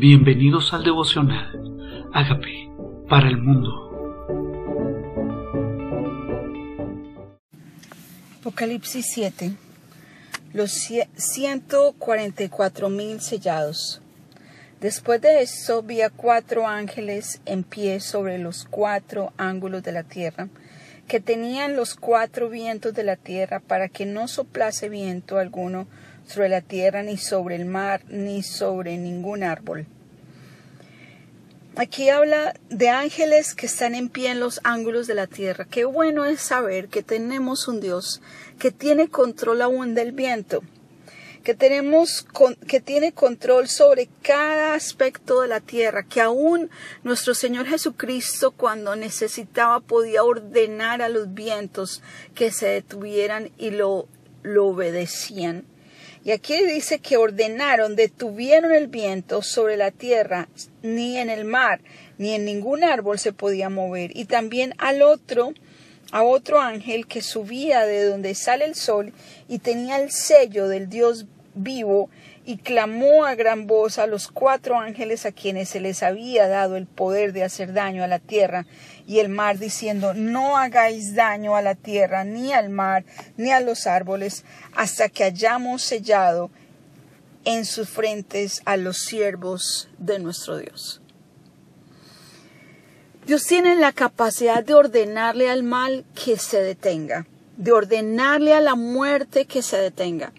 Bienvenidos al devocional. Hágame para el mundo. Apocalipsis 7. Los 144 mil sellados. Después de eso vi a cuatro ángeles en pie sobre los cuatro ángulos de la tierra, que tenían los cuatro vientos de la tierra para que no soplase viento alguno sobre la tierra, ni sobre el mar, ni sobre ningún árbol. Aquí habla de ángeles que están en pie en los ángulos de la tierra. Qué bueno es saber que tenemos un Dios que tiene control aún del viento, que tenemos que tiene control sobre cada aspecto de la tierra, que aún nuestro Señor Jesucristo cuando necesitaba podía ordenar a los vientos que se detuvieran y lo, lo obedecían. Y aquí dice que ordenaron, detuvieron el viento sobre la tierra, ni en el mar, ni en ningún árbol se podía mover. Y también al otro, a otro ángel que subía de donde sale el sol y tenía el sello del Dios vivo y clamó a gran voz a los cuatro ángeles a quienes se les había dado el poder de hacer daño a la tierra y el mar, diciendo, no hagáis daño a la tierra, ni al mar, ni a los árboles, hasta que hayamos sellado en sus frentes a los siervos de nuestro Dios. Dios tiene la capacidad de ordenarle al mal que se detenga, de ordenarle a la muerte que se detenga.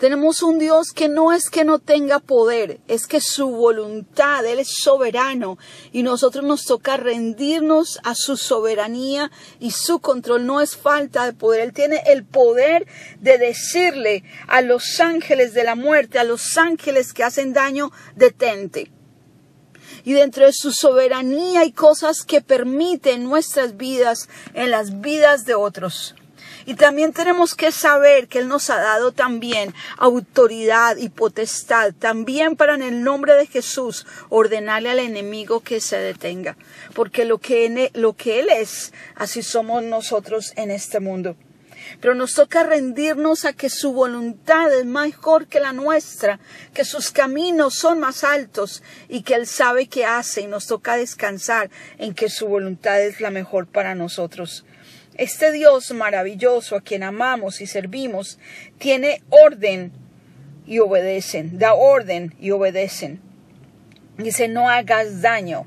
Tenemos un Dios que no es que no tenga poder, es que su voluntad, Él es soberano y nosotros nos toca rendirnos a su soberanía y su control. No es falta de poder, Él tiene el poder de decirle a los ángeles de la muerte, a los ángeles que hacen daño, detente y dentro de su soberanía hay cosas que permiten nuestras vidas en las vidas de otros. Y también tenemos que saber que Él nos ha dado también autoridad y potestad, también para en el nombre de Jesús ordenarle al enemigo que se detenga, porque lo que, e, lo que Él es, así somos nosotros en este mundo. Pero nos toca rendirnos a que su voluntad es mejor que la nuestra, que sus caminos son más altos y que Él sabe qué hace y nos toca descansar en que su voluntad es la mejor para nosotros. Este Dios maravilloso a quien amamos y servimos tiene orden y obedecen, da orden y obedecen. Dice, no hagas daño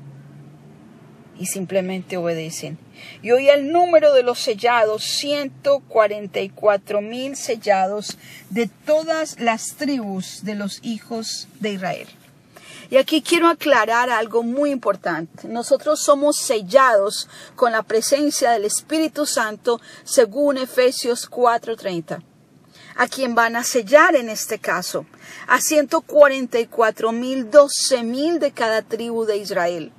y simplemente obedecen. Y hoy el número de los sellados, 144 mil sellados de todas las tribus de los hijos de Israel. Y aquí quiero aclarar algo muy importante. Nosotros somos sellados con la presencia del Espíritu Santo según Efesios 4:30. ¿A quién van a sellar en este caso? A 144 mil, 12 mil de cada tribu de Israel.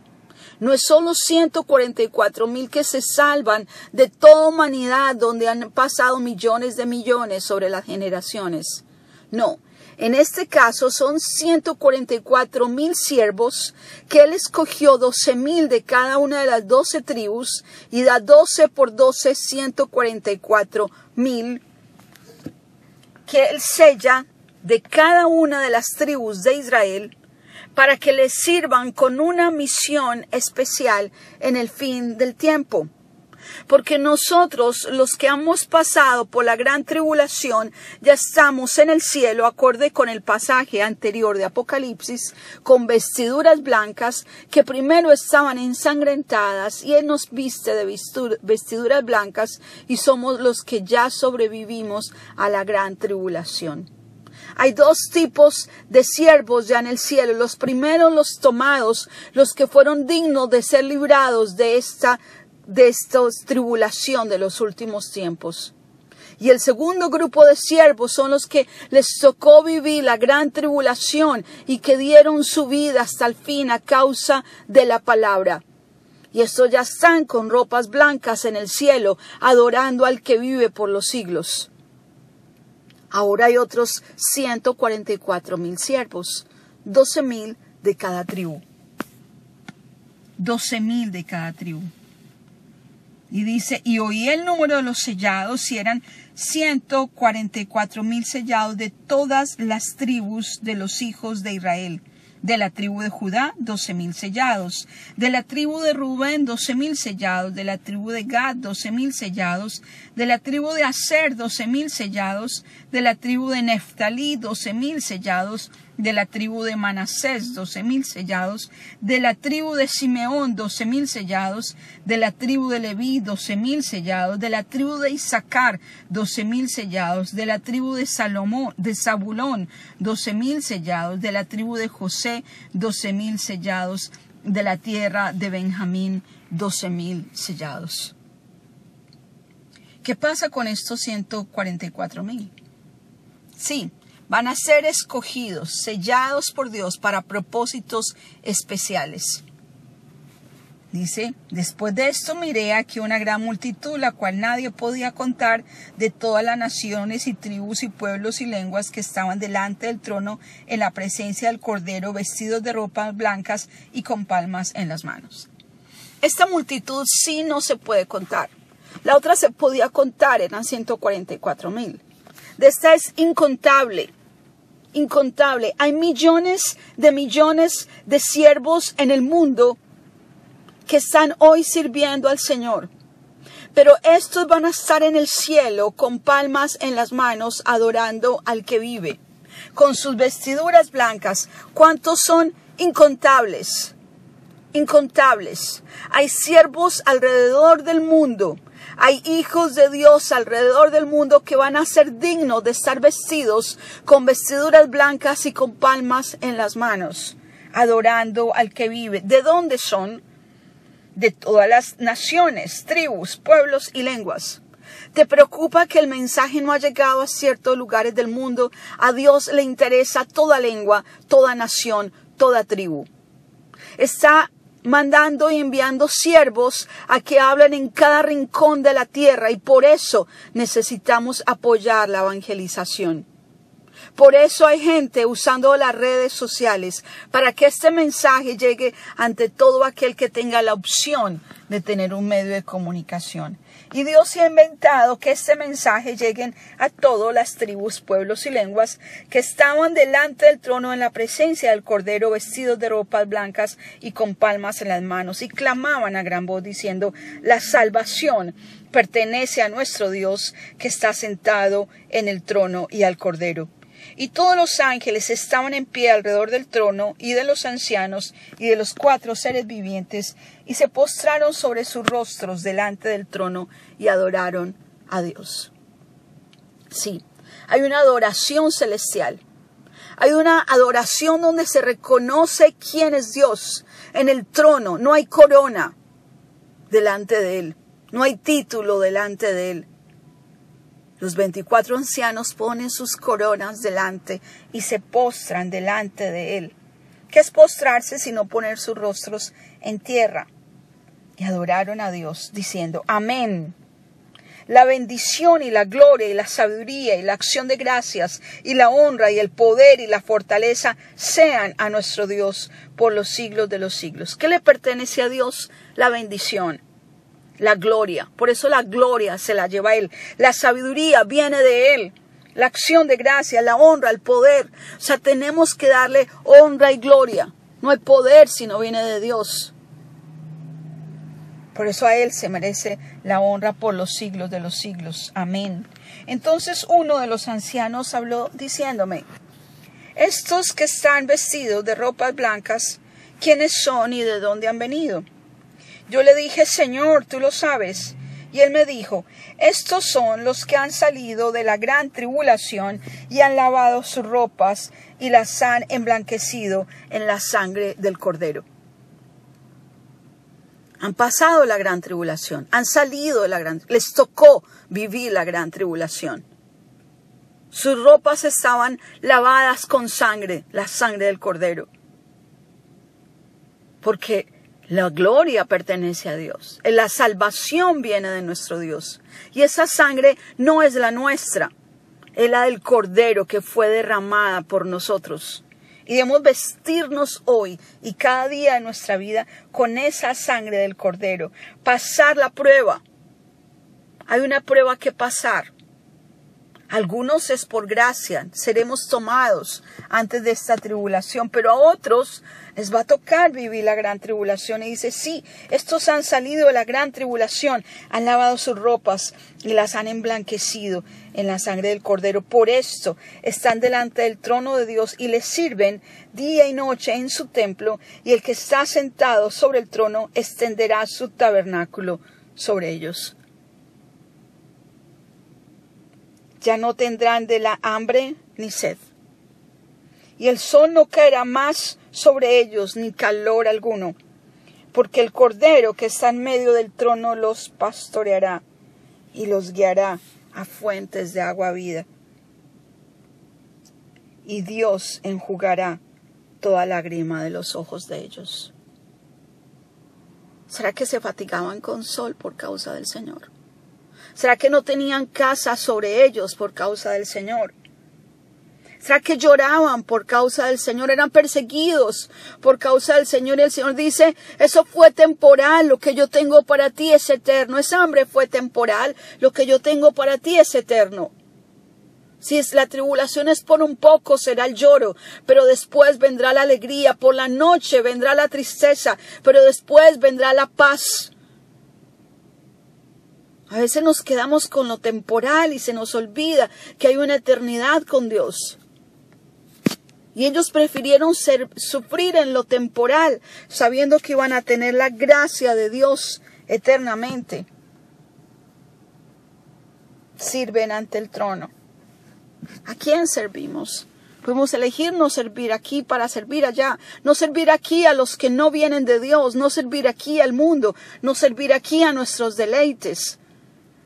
No es solo 144 mil que se salvan de toda humanidad donde han pasado millones de millones sobre las generaciones. No, en este caso son 144 mil siervos que él escogió 12 mil de cada una de las 12 tribus y da 12 por 12, 144 mil que él sella de cada una de las tribus de Israel para que les sirvan con una misión especial en el fin del tiempo porque nosotros, los que hemos pasado por la gran tribulación, ya estamos en el cielo, acorde con el pasaje anterior de Apocalipsis, con vestiduras blancas que primero estaban ensangrentadas y Él nos viste de vestiduras blancas y somos los que ya sobrevivimos a la gran tribulación. Hay dos tipos de siervos ya en el cielo. Los primeros, los tomados, los que fueron dignos de ser librados de esta de esta tribulación de los últimos tiempos. Y el segundo grupo de siervos son los que les tocó vivir la gran tribulación y que dieron su vida hasta el fin a causa de la palabra. Y estos ya están con ropas blancas en el cielo, adorando al que vive por los siglos. Ahora hay otros 144 mil siervos, 12 mil de cada tribu. 12 mil de cada tribu. Y dice, y oí el número de los sellados, y eran 144 mil sellados de todas las tribus de los hijos de Israel. de la tribu de Judá, doce mil sellados, de la tribu de Rubén, doce mil sellados, de la tribu de Gad, doce mil sellados, de la tribu de Aser, doce mil sellados, de la tribu de Neftalí, doce mil sellados, de la tribu de Manasés, doce mil sellados, de la tribu de Simeón, doce mil sellados, de la tribu de Leví, doce mil sellados, de la tribu de Isaacar, doce mil sellados, de la tribu de Salomón, de Zabulón, doce mil sellados, de la tribu de José, doce mil sellados, de la tierra de Benjamín, doce mil sellados. ¿Qué pasa con estos 144 mil? Sí, van a ser escogidos, sellados por Dios para propósitos especiales. Dice, después de esto miré aquí una gran multitud, la cual nadie podía contar, de todas las naciones y tribus y pueblos y lenguas que estaban delante del trono en la presencia del Cordero, vestidos de ropas blancas y con palmas en las manos. Esta multitud sí no se puede contar. La otra se podía contar, eran 144 mil. De esta es incontable, incontable. Hay millones de millones de siervos en el mundo que están hoy sirviendo al Señor. Pero estos van a estar en el cielo con palmas en las manos adorando al que vive, con sus vestiduras blancas. ¿Cuántos son incontables? Incontables. Hay siervos alrededor del mundo. Hay hijos de Dios alrededor del mundo que van a ser dignos de estar vestidos con vestiduras blancas y con palmas en las manos, adorando al que vive. ¿De dónde son? de todas las naciones, tribus, pueblos y lenguas. ¿Te preocupa que el mensaje no ha llegado a ciertos lugares del mundo? A Dios le interesa toda lengua, toda nación, toda tribu. Está mandando y enviando siervos a que hablen en cada rincón de la tierra y por eso necesitamos apoyar la evangelización. Por eso hay gente usando las redes sociales para que este mensaje llegue ante todo aquel que tenga la opción de tener un medio de comunicación. Y Dios se ha inventado que este mensaje llegue a todas las tribus, pueblos y lenguas que estaban delante del trono en la presencia del Cordero vestidos de ropas blancas y con palmas en las manos y clamaban a gran voz diciendo, la salvación pertenece a nuestro Dios que está sentado en el trono y al Cordero. Y todos los ángeles estaban en pie alrededor del trono y de los ancianos y de los cuatro seres vivientes y se postraron sobre sus rostros delante del trono y adoraron a Dios. Sí, hay una adoración celestial. Hay una adoración donde se reconoce quién es Dios. En el trono no hay corona delante de Él, no hay título delante de Él. Los veinticuatro ancianos ponen sus coronas delante y se postran delante de él. ¿Qué es postrarse sino poner sus rostros en tierra? Y adoraron a Dios, diciendo, Amén. La bendición y la gloria y la sabiduría y la acción de gracias y la honra y el poder y la fortaleza sean a nuestro Dios por los siglos de los siglos. ¿Qué le pertenece a Dios? La bendición la gloria. Por eso la gloria se la lleva Él. La sabiduría viene de Él. La acción de gracia, la honra, el poder. O sea, tenemos que darle honra y gloria. No hay poder si no viene de Dios. Por eso a Él se merece la honra por los siglos de los siglos. Amén. Entonces uno de los ancianos habló diciéndome, estos que están vestidos de ropas blancas, ¿quiénes son y de dónde han venido? Yo le dije, Señor, tú lo sabes. Y él me dijo, estos son los que han salido de la gran tribulación y han lavado sus ropas y las han emblanquecido en la sangre del cordero. Han pasado la gran tribulación, han salido de la gran, les tocó vivir la gran tribulación. Sus ropas estaban lavadas con sangre, la sangre del cordero. Porque la gloria pertenece a Dios. La salvación viene de nuestro Dios. Y esa sangre no es la nuestra, es la del Cordero que fue derramada por nosotros. Y debemos vestirnos hoy y cada día de nuestra vida con esa sangre del Cordero. Pasar la prueba. Hay una prueba que pasar. Algunos es por gracia, seremos tomados antes de esta tribulación, pero a otros les va a tocar vivir la gran tribulación. Y dice, sí, estos han salido de la gran tribulación, han lavado sus ropas y las han emblanquecido en la sangre del Cordero. Por esto están delante del trono de Dios y les sirven día y noche en su templo, y el que está sentado sobre el trono extenderá su tabernáculo sobre ellos. Ya no tendrán de la hambre ni sed. Y el sol no caerá más sobre ellos ni calor alguno, porque el Cordero que está en medio del trono los pastoreará y los guiará a fuentes de agua vida. Y Dios enjugará toda lágrima de los ojos de ellos. ¿Será que se fatigaban con sol por causa del Señor? ¿Será que no tenían casa sobre ellos por causa del Señor? ¿Será que lloraban por causa del Señor? Eran perseguidos por causa del Señor. Y el Señor dice, eso fue temporal, lo que yo tengo para ti es eterno. Esa hambre fue temporal, lo que yo tengo para ti es eterno. Si es la tribulación es por un poco, será el lloro, pero después vendrá la alegría, por la noche vendrá la tristeza, pero después vendrá la paz. A veces nos quedamos con lo temporal y se nos olvida que hay una eternidad con Dios. Y ellos prefirieron ser, sufrir en lo temporal, sabiendo que iban a tener la gracia de Dios eternamente. Sirven ante el trono. ¿A quién servimos? Podemos elegir no servir aquí para servir allá, no servir aquí a los que no vienen de Dios, no servir aquí al mundo, no servir aquí a nuestros deleites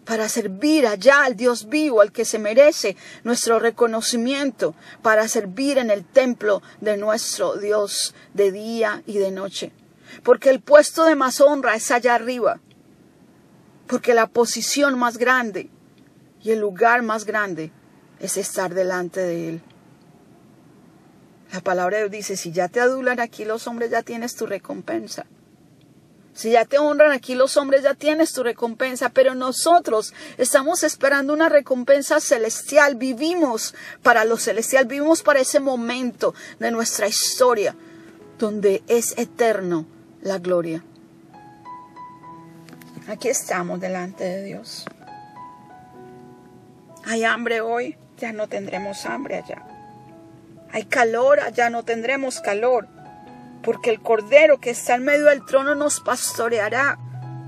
para servir allá al Dios vivo, al que se merece nuestro reconocimiento, para servir en el templo de nuestro Dios de día y de noche. Porque el puesto de más honra es allá arriba, porque la posición más grande y el lugar más grande es estar delante de Él. La palabra de Dios dice, si ya te adulan aquí los hombres, ya tienes tu recompensa. Si ya te honran aquí los hombres, ya tienes tu recompensa, pero nosotros estamos esperando una recompensa celestial. Vivimos para lo celestial, vivimos para ese momento de nuestra historia donde es eterno la gloria. Aquí estamos delante de Dios. Hay hambre hoy, ya no tendremos hambre allá. Hay calor, allá no tendremos calor porque el Cordero que está en medio del trono nos pastoreará,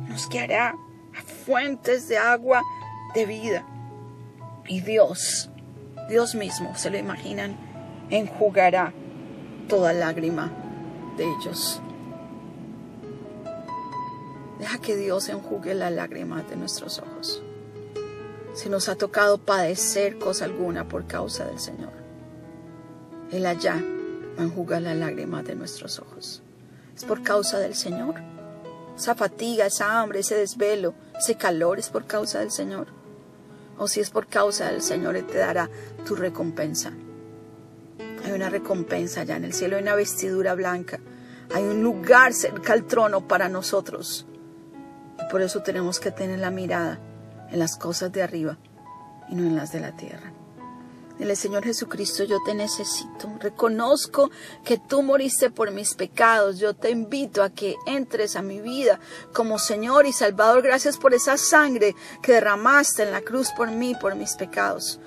nos guiará a fuentes de agua de vida. Y Dios, Dios mismo, se lo imaginan, enjugará toda lágrima de ellos. Deja que Dios enjugue la lágrima de nuestros ojos. Si nos ha tocado padecer cosa alguna por causa del Señor, Él allá enjuga la lágrima de nuestros ojos. Es por causa del Señor. Esa fatiga, esa hambre, ese desvelo, ese calor es por causa del Señor. O si es por causa del Señor, Él te dará tu recompensa. Hay una recompensa allá en el cielo, hay una vestidura blanca, hay un lugar cerca al trono para nosotros. Y por eso tenemos que tener la mirada en las cosas de arriba y no en las de la tierra. Dile, Señor Jesucristo, yo te necesito. Reconozco que tú moriste por mis pecados. Yo te invito a que entres a mi vida como Señor y Salvador. Gracias por esa sangre que derramaste en la cruz por mí, por mis pecados.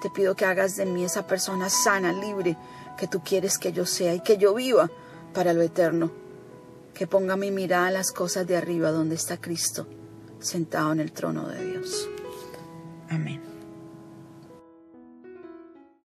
Te pido que hagas de mí esa persona sana, libre, que tú quieres que yo sea y que yo viva para lo eterno. Que ponga mi mirada en las cosas de arriba donde está Cristo, sentado en el trono de Dios. Amén.